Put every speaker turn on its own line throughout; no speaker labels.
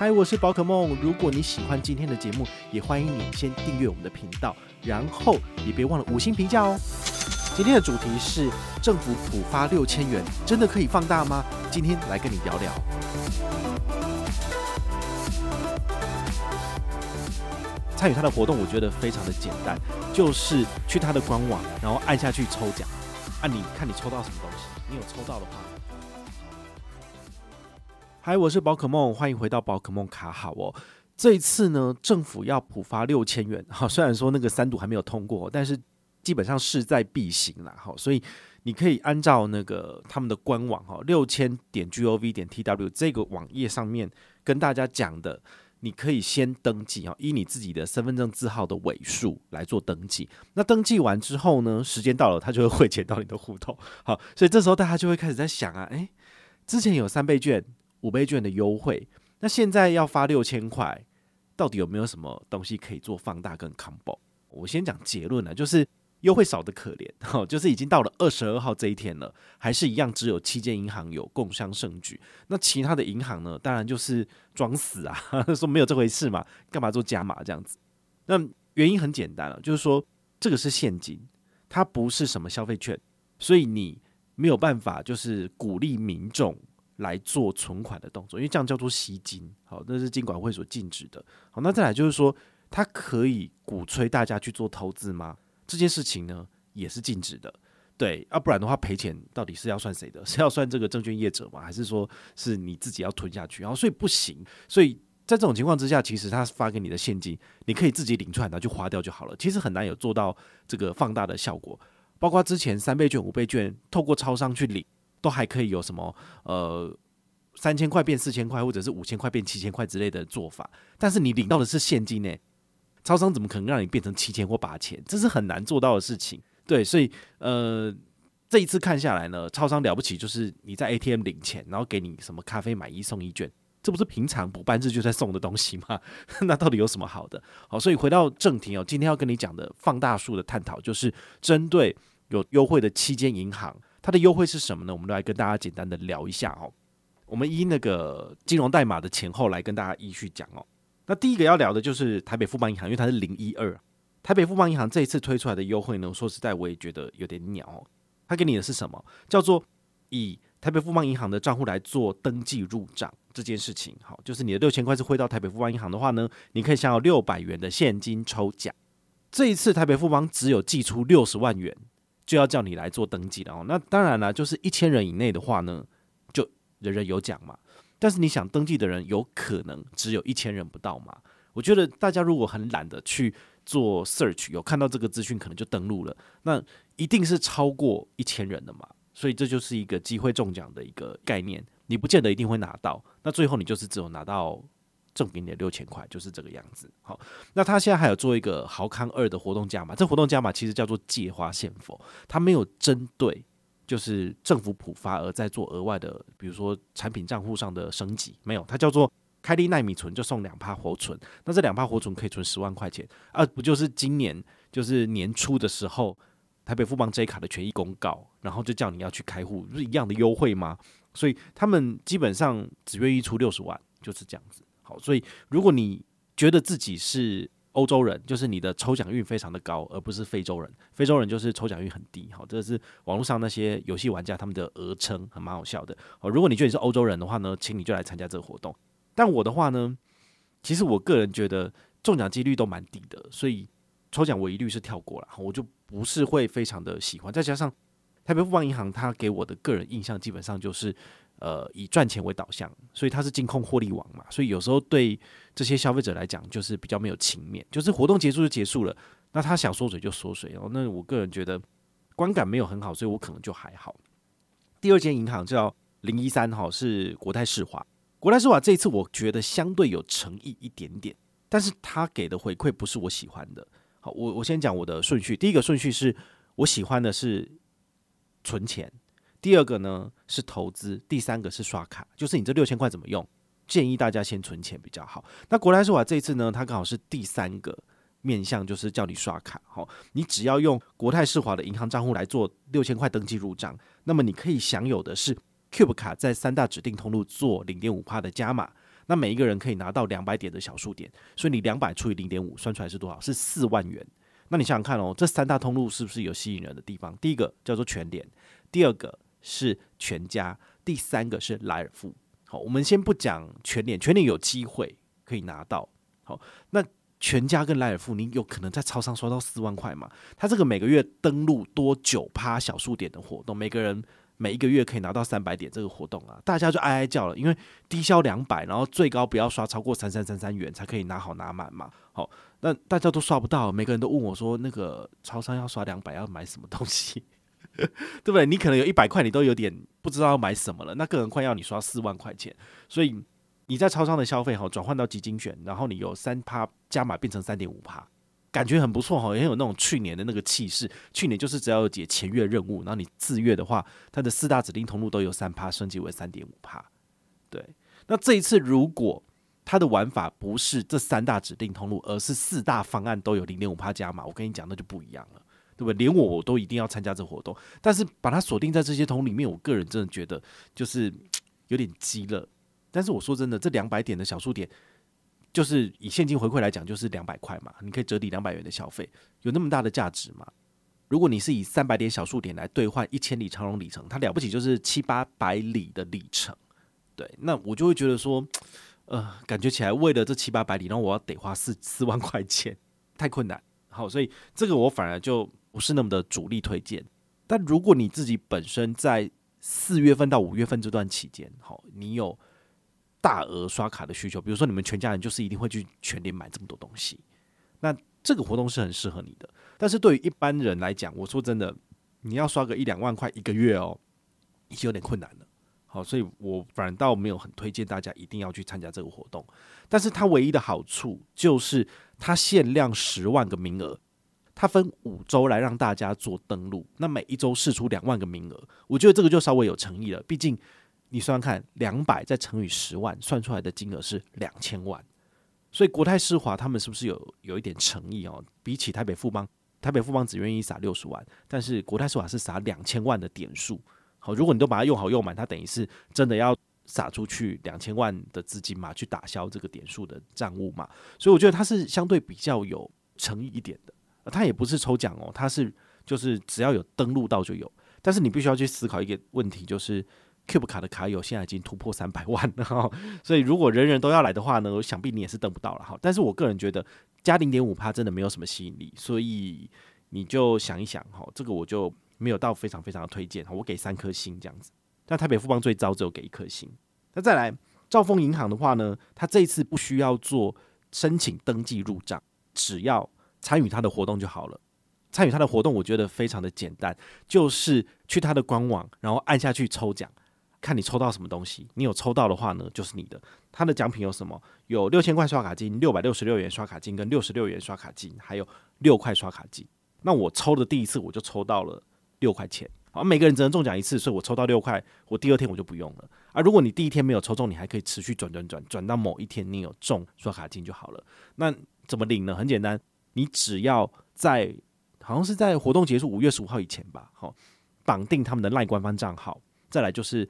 嗨，我是宝可梦。如果你喜欢今天的节目，也欢迎你先订阅我们的频道，然后也别忘了五星评价哦。今天的主题是政府普发六千元，真的可以放大吗？今天来跟你聊聊。参与他的活动，我觉得非常的简单，就是去他的官网，然后按下去抽奖。啊，你看你抽到什么东西？你有抽到的话。嗨，我是宝可梦，欢迎回到宝可梦卡好哦。这一次呢，政府要普发六千元，好，虽然说那个三读还没有通过，但是基本上势在必行啦，好，所以你可以按照那个他们的官网哈，六千点 gov 点 tw 这个网页上面跟大家讲的，你可以先登记啊，以你自己的身份证字号的尾数来做登记。那登记完之后呢，时间到了，他就会汇钱到你的户头。好，所以这时候大家就会开始在想啊，诶，之前有三倍券。五倍券的优惠，那现在要发六千块，到底有没有什么东西可以做放大跟 combo？我先讲结论呢，就是优惠少得可怜，哈，就是已经到了二十二号这一天了，还是一样只有七间银行有共襄盛举，那其他的银行呢，当然就是装死啊，说没有这回事嘛，干嘛做加码这样子？那原因很简单了，就是说这个是现金，它不是什么消费券，所以你没有办法就是鼓励民众。来做存款的动作，因为这样叫做吸金，好，那是金管会所禁止的。好，那再来就是说，它可以鼓吹大家去做投资吗？这件事情呢，也是禁止的。对，要、不然的话，赔钱到底是要算谁的？是要算这个证券业者吗？还是说是你自己要吞下去？然后，所以不行。所以在这种情况之下，其实他发给你的现金，你可以自己领出来，然后就花掉就好了。其实很难有做到这个放大的效果。包括之前三倍券、五倍券，透过超商去领。都还可以有什么呃三千块变四千块，或者是五千块变七千块之类的做法，但是你领到的是现金呢，超商怎么可能让你变成七千或八千？这是很难做到的事情。对，所以呃这一次看下来呢，超商了不起就是你在 ATM 领钱，然后给你什么咖啡买一送一券，这不是平常补办日就在送的东西吗？那到底有什么好的？好，所以回到正题哦，今天要跟你讲的放大数的探讨，就是针对有优惠的七间银行。它的优惠是什么呢？我们来跟大家简单的聊一下哦。我们依那个金融代码的前后来跟大家依序讲哦。那第一个要聊的就是台北富邦银行，因为它是零一二。台北富邦银行这一次推出来的优惠呢，说实在我也觉得有点鸟哦。它给你的是什么？叫做以台北富邦银行的账户来做登记入账这件事情。好，就是你的六千块是汇到台北富邦银行的话呢，你可以享有六百元的现金抽奖。这一次台北富邦只有寄出六十万元。就要叫你来做登记了哦。那当然了，就是一千人以内的话呢，就人人有奖嘛。但是你想登记的人，有可能只有一千人不到嘛？我觉得大家如果很懒得去做 search，有看到这个资讯，可能就登录了，那一定是超过一千人的嘛。所以这就是一个机会中奖的一个概念，你不见得一定会拿到。那最后你就是只有拿到。赠给你六千块就是这个样子。好，那他现在还有做一个豪康二的活动价码，这活动价码其实叫做借花献佛，他没有针对就是政府普发而在做额外的，比如说产品账户上的升级，没有，它叫做开立奈米存就送两趴活存，那这两趴活存可以存十万块钱，啊，不就是今年就是年初的时候，台北富邦 J 卡的权益公告，然后就叫你要去开户，不是一样的优惠吗？所以他们基本上只愿意出六十万，就是这样子。好，所以如果你觉得自己是欧洲人，就是你的抽奖运非常的高，而不是非洲人。非洲人就是抽奖运很低。好，这是网络上那些游戏玩家他们的讹称，还蛮好笑的。好，如果你觉得你是欧洲人的话呢，请你就来参加这个活动。但我的话呢，其实我个人觉得中奖几率都蛮低的，所以抽奖我一律是跳过了。我就不是会非常的喜欢。再加上台北富邦银行，它给我的个人印象基本上就是。呃，以赚钱为导向，所以它是金控获利网嘛，所以有时候对这些消费者来讲，就是比较没有情面，就是活动结束就结束了，那他想缩水就缩水哦。那我个人觉得观感没有很好，所以我可能就还好。第二间银行叫零一三哈，是国泰世华，国泰世华这一次我觉得相对有诚意一点点，但是他给的回馈不是我喜欢的。好，我我先讲我的顺序，第一个顺序是我喜欢的是存钱。第二个呢是投资，第三个是刷卡，就是你这六千块怎么用？建议大家先存钱比较好。那国泰世华这一次呢，它刚好是第三个面向，就是叫你刷卡。好，你只要用国泰世华的银行账户来做六千块登记入账，那么你可以享有的是 Cube 卡在三大指定通路做零点五趴的加码。那每一个人可以拿到两百点的小数点，所以你两百除以零点五，算出来是多少？是四万元。那你想想看哦，这三大通路是不是有吸引人的地方？第一个叫做全联，第二个是全家，第三个是莱尔富。好，我们先不讲全联，全联有机会可以拿到。好，那全家跟莱尔富，你有可能在超商刷到四万块吗？他这个每个月登录多九趴小数点的活动，每个人每一个月可以拿到三百点这个活动啊，大家就哀哀叫了，因为低消两百，然后最高不要刷超过三三三三元才可以拿好拿满嘛。好。那大家都刷不到，每个人都问我说：“那个超商要刷两百，要买什么东西？对不对？你可能有一百块，你都有点不知道要买什么了。那个人快要你刷四万块钱，所以你在超商的消费哈，转换到基金选，然后你有三趴加码变成三点五趴，感觉很不错哈，也有那种去年的那个气势。去年就是只要解前月任务，然后你自月的话，它的四大指定通路都有三趴升级为三点五趴。对，那这一次如果。它的玩法不是这三大指定通路，而是四大方案都有零点五趴加码。我跟你讲，那就不一样了，对不对？连我我都一定要参加这活动，但是把它锁定在这些桶里面，我个人真的觉得就是有点鸡了。但是我说真的，这两百点的小数点，就是以现金回馈来讲，就是两百块嘛，你可以折抵两百元的消费，有那么大的价值吗？如果你是以三百点小数点来兑换一千里长荣里程，它了不起就是七八百里的里程，对，那我就会觉得说。呃，感觉起来为了这七八百里，然后我要得花四四万块钱，太困难。好，所以这个我反而就不是那么的主力推荐。但如果你自己本身在四月份到五月份这段期间，好，你有大额刷卡的需求，比如说你们全家人就是一定会去全联买这么多东西，那这个活动是很适合你的。但是对于一般人来讲，我说真的，你要刷个一两万块一个月哦，已经有点困难了。好，所以我反倒没有很推荐大家一定要去参加这个活动，但是它唯一的好处就是它限量十万个名额，它分五周来让大家做登录，那每一周试出两万个名额，我觉得这个就稍微有诚意了。毕竟你算算看，两百再乘以十万，算出来的金额是两千万，所以国泰世华他们是不是有有一点诚意哦？比起台北富邦，台北富邦只愿意撒六十万，但是国泰世华是撒两千万的点数。好，如果你都把它用好用满，它等于是真的要撒出去两千万的资金嘛，去打消这个点数的账务嘛。所以我觉得它是相对比较有诚意一点的。它也不是抽奖哦，它是就是只要有登录到就有。但是你必须要去思考一个问题，就是 Cube 卡的卡友现在已经突破三百万了哈。所以如果人人都要来的话呢，我想必你也是登不到了哈。但是我个人觉得加零点五趴真的没有什么吸引力，所以你就想一想哈，这个我就。没有到非常非常的推荐，我给三颗星这样子。但台北富邦最糟，只有给一颗星。那再来兆丰银行的话呢，它这一次不需要做申请登记入账，只要参与他的活动就好了。参与他的活动，我觉得非常的简单，就是去他的官网，然后按下去抽奖，看你抽到什么东西。你有抽到的话呢，就是你的。他的奖品有什么？有六千块刷卡金、六百六十六元刷卡金跟六十六元刷卡金，还有六块刷卡金。那我抽的第一次我就抽到了。六块钱，好，每个人只能中奖一次，所以我抽到六块，我第二天我就不用了。而如果你第一天没有抽中，你还可以持续转转转，转到某一天你有中刷卡金就好了。那怎么领呢？很简单，你只要在好像是在活动结束五月十五号以前吧，好，绑定他们的赖官方账号，再来就是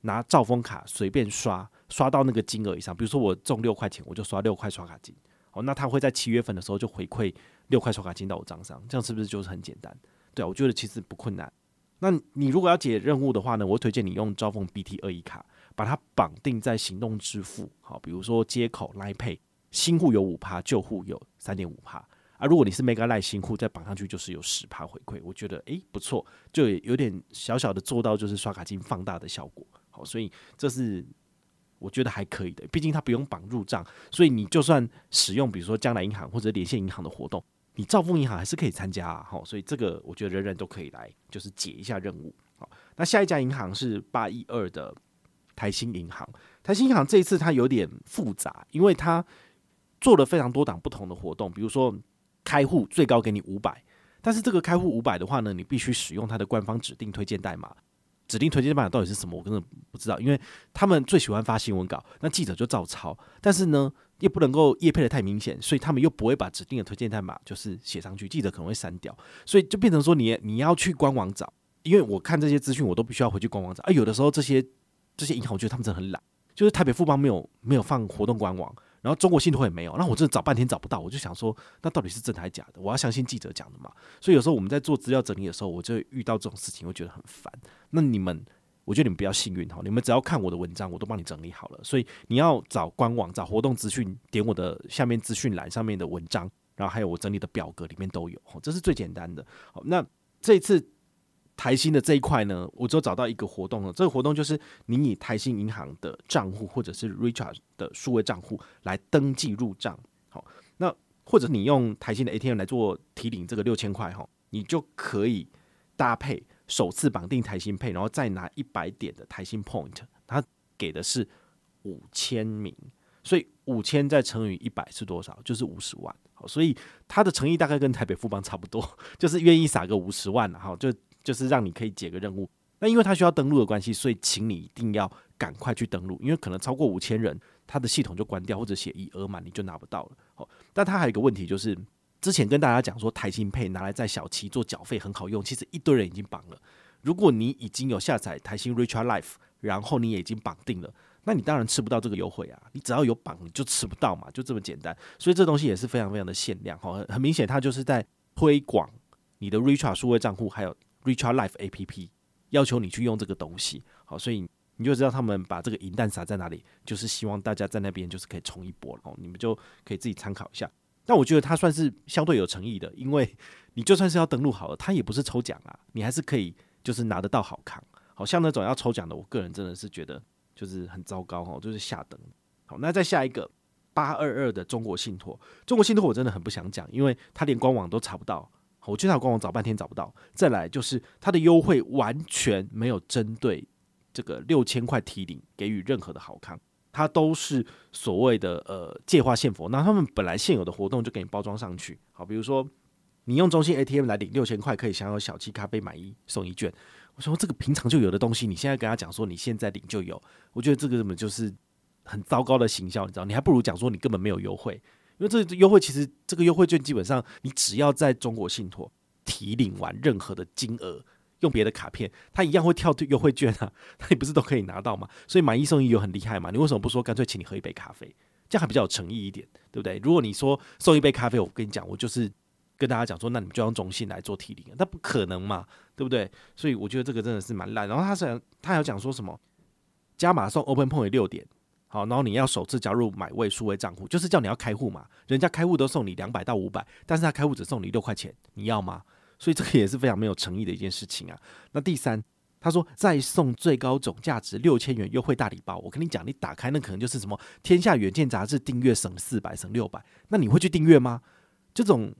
拿兆丰卡随便刷，刷到那个金额以上，比如说我中六块钱，我就刷六块刷卡金，好，那他会在七月份的时候就回馈六块刷卡金到我账上，这样是不是就是很简单？对，我觉得其实不困难。那你如果要解任务的话呢，我推荐你用招丰 BT 二一卡，把它绑定在行动支付。好，比如说街口 Line Pay，新户有五趴，旧户有三点五趴。啊，如果你是 Mega Line 新户，再绑上去就是有十趴回馈。我觉得诶、不错，就有点小小的做到就是刷卡金放大的效果。好，所以这是我觉得还可以的。毕竟它不用绑入账，所以你就算使用比如说将来银行或者连线银行的活动。你兆丰银行还是可以参加啊，好，所以这个我觉得人人都可以来，就是解一下任务。好，那下一家银行是八一二的台新银行。台新银行这一次它有点复杂，因为它做了非常多档不同的活动，比如说开户最高给你五百，但是这个开户五百的话呢，你必须使用它的官方指定推荐代码。指定推荐代码到底是什么？我根本不知道，因为他们最喜欢发新闻稿，那记者就照抄，但是呢，又不能够业配的太明显，所以他们又不会把指定的推荐代码就是写上去，记者可能会删掉，所以就变成说你你要去官网找，因为我看这些资讯我都必须要回去官网找，啊，有的时候这些这些银行我觉得他们真的很懒，就是台北富邦没有没有放活动官网，然后中国信托也没有，那我真的找半天找不到，我就想说，那到底是真的还是假的？我要相信记者讲的嘛。所以有时候我们在做资料整理的时候，我就遇到这种事情，我觉得很烦。那你们，我觉得你们比较幸运哈，你们只要看我的文章，我都帮你整理好了。所以你要找官网、找活动资讯，点我的下面资讯栏上面的文章，然后还有我整理的表格里面都有，这是最简单的。好，那这次。台新的这一块呢，我就找到一个活动了。这个活动就是你以台新银行的账户或者是 Richard 的数位账户来登记入账，好，那或者你用台新的 ATM 来做提领这个六千块哈，你就可以搭配首次绑定台新配然后再拿一百点的台新 Point，它给的是五千名，所以五千再乘以一百是多少？就是五十万。好，所以它的诚意大概跟台北富邦差不多，就是愿意撒个五十万哈，就。就是让你可以解个任务，那因为它需要登录的关系，所以请你一定要赶快去登录，因为可能超过五千人，它的系统就关掉或者写已额满，你就拿不到了。好，但它还有一个问题，就是之前跟大家讲说台新配拿来在小七做缴费很好用，其实一堆人已经绑了。如果你已经有下载台新 Richard Life，然后你也已经绑定了，那你当然吃不到这个优惠啊！你只要有绑，你就吃不到嘛，就这么简单。所以这东西也是非常非常的限量，哈，很明显它就是在推广你的 Richard 数位账户，还有。Richart Life APP 要求你去用这个东西，好，所以你就知道他们把这个银弹撒在哪里，就是希望大家在那边就是可以冲一波了哦。你们就可以自己参考一下。但我觉得它算是相对有诚意的，因为你就算是要登录好了，它也不是抽奖啊，你还是可以就是拿得到好康。好像那种要抽奖的，我个人真的是觉得就是很糟糕哦，就是下等。好，那再下一个八二二的中国信托，中国信托我真的很不想讲，因为它连官网都查不到。我去他官网找半天找不到，再来就是他的优惠完全没有针对这个六千块提领给予任何的好康，它都是所谓的呃借花献佛。那他们本来现有的活动就给你包装上去，好，比如说你用中信 ATM 来领六千块，可以享有小七咖啡买一送一券。我说这个平常就有的东西，你现在跟他讲说你现在领就有，我觉得这个根本就是很糟糕的行销，你知道？你还不如讲说你根本没有优惠。因为这优惠其实这个优惠券基本上你只要在中国信托提领完任何的金额，用别的卡片，它一样会跳优惠券啊，那你不是都可以拿到吗？所以买一送一有很厉害嘛？你为什么不说干脆请你喝一杯咖啡，这样还比较有诚意一点，对不对？如果你说送一杯咖啡，我跟你讲，我就是跟大家讲说，那你们就用中信来做提领，那不可能嘛，对不对？所以我觉得这个真的是蛮烂。然后他想他还要讲说什么加码送 Open Point 六点。好，然后你要首次加入买位数位账户，就是叫你要开户嘛。人家开户都送你两百到五百，但是他开户只送你六块钱，你要吗？所以这个也是非常没有诚意的一件事情啊。那第三，他说再送最高总价值六千元优惠大礼包。我跟你讲，你打开那可能就是什么《天下远见》杂志订阅省四百省六百，那你会去订阅吗？这种，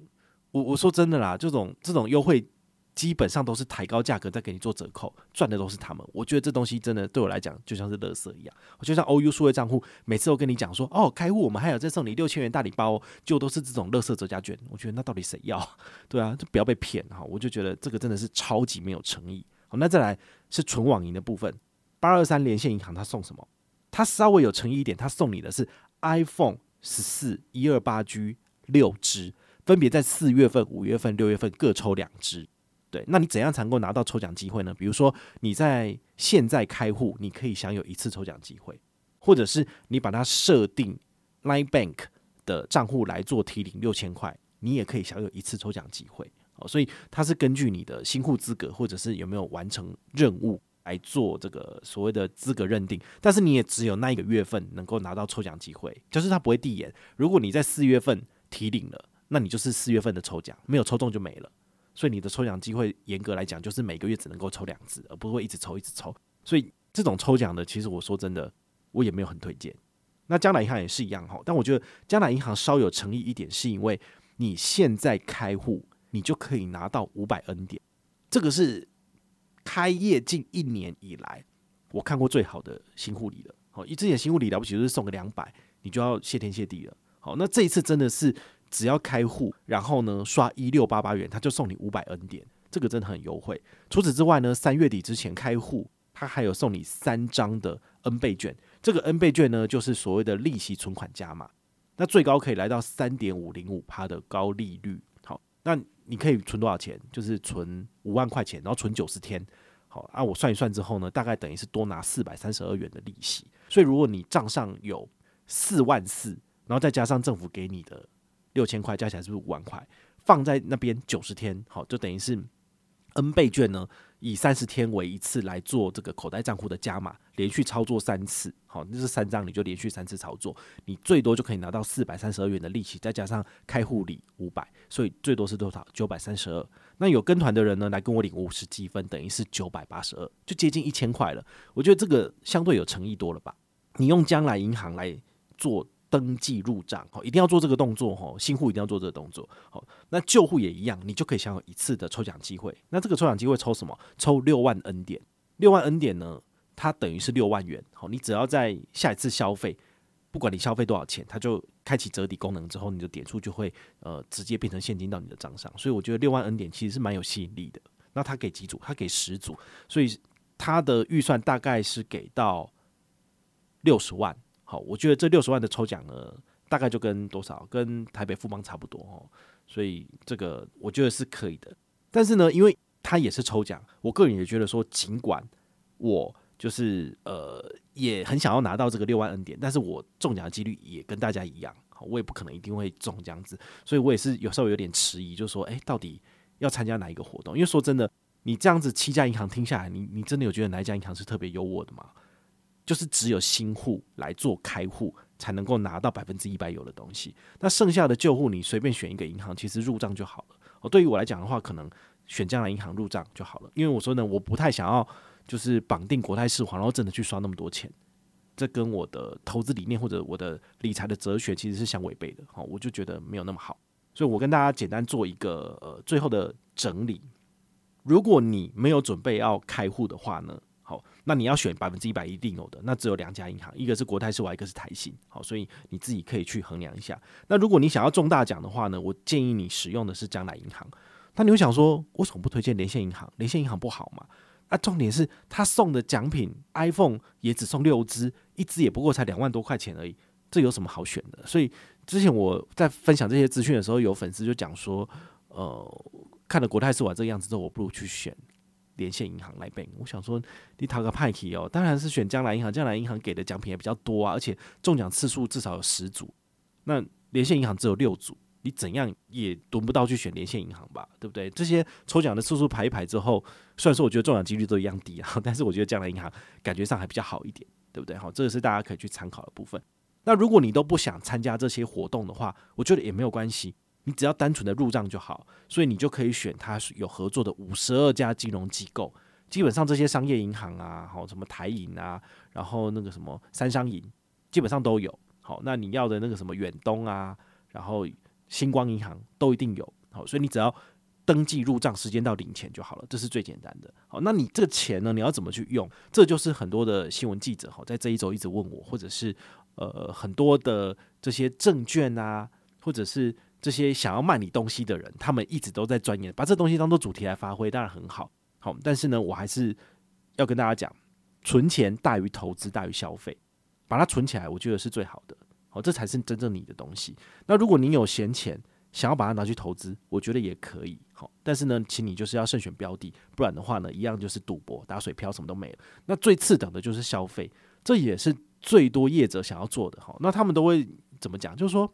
我我说真的啦，这种这种优惠。基本上都是抬高价格再给你做折扣，赚的都是他们。我觉得这东西真的对我来讲就像是垃圾一样。我就像 OU 数位账户，每次都跟你讲说，哦，开户我们还有再送你六千元大礼包，就都是这种垃圾折价券。我觉得那到底谁要？对啊，就不要被骗哈。我就觉得这个真的是超级没有诚意。好，那再来是纯网银的部分，八二三连线银行它送什么？它稍微有诚意一点，它送你的是 iPhone 十四一二八 G 六支，分别在四月份、五月份、六月份各抽两支。对，那你怎样才能够拿到抽奖机会呢？比如说你在现在开户，你可以享有一次抽奖机会，或者是你把它设定 Line Bank 的账户来做提领六千块，你也可以享有一次抽奖机会。哦，所以它是根据你的新户资格或者是有没有完成任务来做这个所谓的资格认定，但是你也只有那一个月份能够拿到抽奖机会，就是它不会递延。如果你在四月份提领了，那你就是四月份的抽奖，没有抽中就没了。所以你的抽奖机会严格来讲，就是每个月只能够抽两次，而不会一直抽一直抽。所以这种抽奖的，其实我说真的，我也没有很推荐。那将来银行也是一样哈，但我觉得将来银行稍有诚意一点，是因为你现在开户，你就可以拿到五百 N 点，这个是开业近一年以来我看过最好的新护理了。好，一之前新护理了不起就是送个两百，你就要谢天谢地了。好，那这一次真的是。只要开户，然后呢刷一六八八元，他就送你五百 N 点，这个真的很优惠。除此之外呢，三月底之前开户，他还有送你三张的 N 倍券。这个 N 倍券呢，就是所谓的利息存款加码，那最高可以来到三点五零五趴的高利率。好，那你可以存多少钱？就是存五万块钱，然后存九十天。好，啊，我算一算之后呢，大概等于是多拿四百三十二元的利息。所以如果你账上有四万四，然后再加上政府给你的六千块，加起来是不是五万块？放在那边九十天，好，就等于是 N 倍券呢。以三十天为一次来做这个口袋账户的加码，连续操作三次，好，那是三张，你就连续三次操作，你最多就可以拿到四百三十二元的利息，再加上开户礼五百，所以最多是多少？九百三十二。那有跟团的人呢，来跟我领五十积分，等于是九百八十二，就接近一千块了。我觉得这个相对有诚意多了吧？你用将来银行来做。登记入账，好，一定要做这个动作，哈，新户一定要做这个动作，好，那旧户也一样，你就可以享有一次的抽奖机会。那这个抽奖机会抽什么？抽六万 N 点，六万 N 点呢，它等于是六万元，好，你只要在下一次消费，不管你消费多少钱，它就开启折抵功能之后，你的点数就会呃直接变成现金到你的账上。所以我觉得六万 N 点其实是蛮有吸引力的。那他给几组？他给十组，所以他的预算大概是给到六十万。好，我觉得这六十万的抽奖呢，大概就跟多少，跟台北富邦差不多哦，所以这个我觉得是可以的。但是呢，因为它也是抽奖，我个人也觉得说，尽管我就是呃也很想要拿到这个六万 N 点，但是我中奖的几率也跟大家一样，我也不可能一定会中这样子，所以我也是有时候有点迟疑，就说，哎，到底要参加哪一个活动？因为说真的，你这样子七家银行听下来，你你真的有觉得哪一家银行是特别优渥的吗？就是只有新户来做开户才能够拿到百分之一百有的东西，那剩下的旧户你随便选一个银行，其实入账就好了。哦，对于我来讲的话，可能选将来银行入账就好了，因为我说呢，我不太想要就是绑定国泰世华，然后真的去刷那么多钱，这跟我的投资理念或者我的理财的哲学其实是相违背的。好，我就觉得没有那么好，所以我跟大家简单做一个呃最后的整理。如果你没有准备要开户的话呢，那你要选百分之一百一定有的，那只有两家银行，一个是国泰世华，一个是台新。好，所以你自己可以去衡量一下。那如果你想要中大奖的话呢，我建议你使用的是将来银行。那你会想说，为什么不推荐连线银行？连线银行不好吗？啊，重点是他送的奖品 iPhone 也只送六支，一支也不过才两万多块钱而已，这有什么好选的？所以之前我在分享这些资讯的时候，有粉丝就讲说，呃，看了国泰世华这个样子之后，我不如去选。连线银行来背，我想说你讨个派气哦，当然是选将来银行，将来银行给的奖品也比较多啊，而且中奖次数至少有十组，那连线银行只有六组，你怎样也轮不到去选连线银行吧，对不对？这些抽奖的次数排一排之后，虽然说我觉得中奖几率都一样低啊，但是我觉得将来银行感觉上还比较好一点，对不对？好，这个是大家可以去参考的部分。那如果你都不想参加这些活动的话，我觉得也没有关系。你只要单纯的入账就好，所以你就可以选它有合作的五十二家金融机构，基本上这些商业银行啊，好什么台银啊，然后那个什么三商银，基本上都有。好，那你要的那个什么远东啊，然后星光银行都一定有。好，所以你只要登记入账，时间到领钱就好了，这是最简单的。好，那你这个钱呢，你要怎么去用？这就是很多的新闻记者哈，在这一周一直问我，或者是呃很多的这些证券啊，或者是。这些想要卖你东西的人，他们一直都在钻研，把这东西当做主题来发挥，当然很好。好，但是呢，我还是要跟大家讲，存钱大于投资大于消费，把它存起来，我觉得是最好的。好，这才是真正你的东西。那如果你有闲钱，想要把它拿去投资，我觉得也可以。好，但是呢，请你就是要慎选标的，不然的话呢，一样就是赌博、打水漂，什么都没了。那最次等的就是消费，这也是最多业者想要做的。好，那他们都会怎么讲？就是说。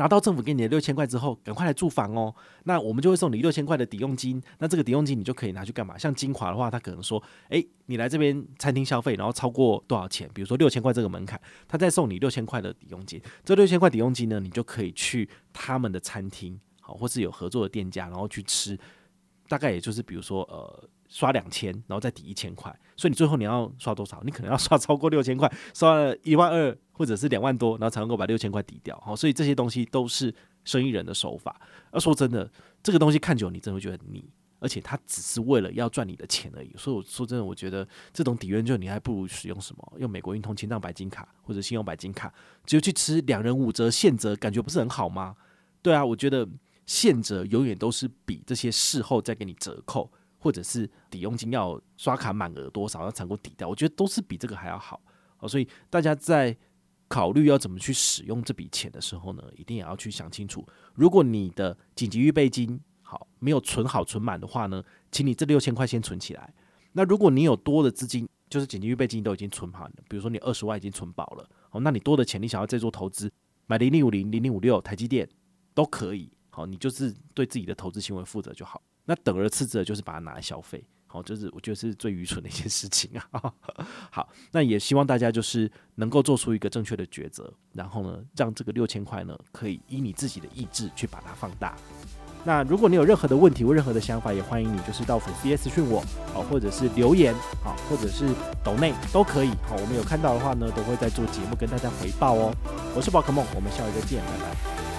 拿到政府给你的六千块之后，赶快来住房哦。那我们就会送你六千块的抵用金。那这个抵用金你就可以拿去干嘛？像金华的话，他可能说，诶，你来这边餐厅消费，然后超过多少钱？比如说六千块这个门槛，他再送你六千块的抵用金。这六千块抵用金呢，你就可以去他们的餐厅，好，或是有合作的店家，然后去吃。大概也就是比如说，呃，刷两千，然后再抵一千块。所以你最后你要刷多少？你可能要刷超过六千块，刷了一万二。或者是两万多，然后才能够把六千块抵掉，好，所以这些东西都是生意人的手法。而说真的，这个东西看久，你真的会觉得腻，而且它只是为了要赚你的钱而已。所以我说真的，我觉得这种抵用券，你还不如使用什么？用美国运通、青藏白金卡或者信用白金卡，只有去吃两人五折、现折，感觉不是很好吗？对啊，我觉得现折永远都是比这些事后再给你折扣，或者是抵用金要刷卡满额多少要才能够抵掉，我觉得都是比这个还要好。好，所以大家在。考虑要怎么去使用这笔钱的时候呢，一定也要去想清楚。如果你的紧急预备金好没有存好存满的话呢，请你这六千块先存起来。那如果你有多的资金，就是紧急预备金都已经存好了，比如说你二十万已经存饱了，哦，那你多的钱你想要再做投资，买零零五零、零零五六、台积电都可以，好，你就是对自己的投资行为负责就好。那等而次之的就是把它拿来消费，好，就是我觉得是最愚蠢的一件事情啊。好，那也希望大家就是能够做出一个正确的抉择，然后呢，让这个六千块呢，可以依你自己的意志去把它放大。那如果你有任何的问题或任何的想法，也欢迎你就是到粉丝页私讯我，好，或者是留言，好，或者是抖内都可以，好，我们有看到的话呢，都会在做节目跟大家回报哦。我是宝可梦，我们下一个见，拜拜。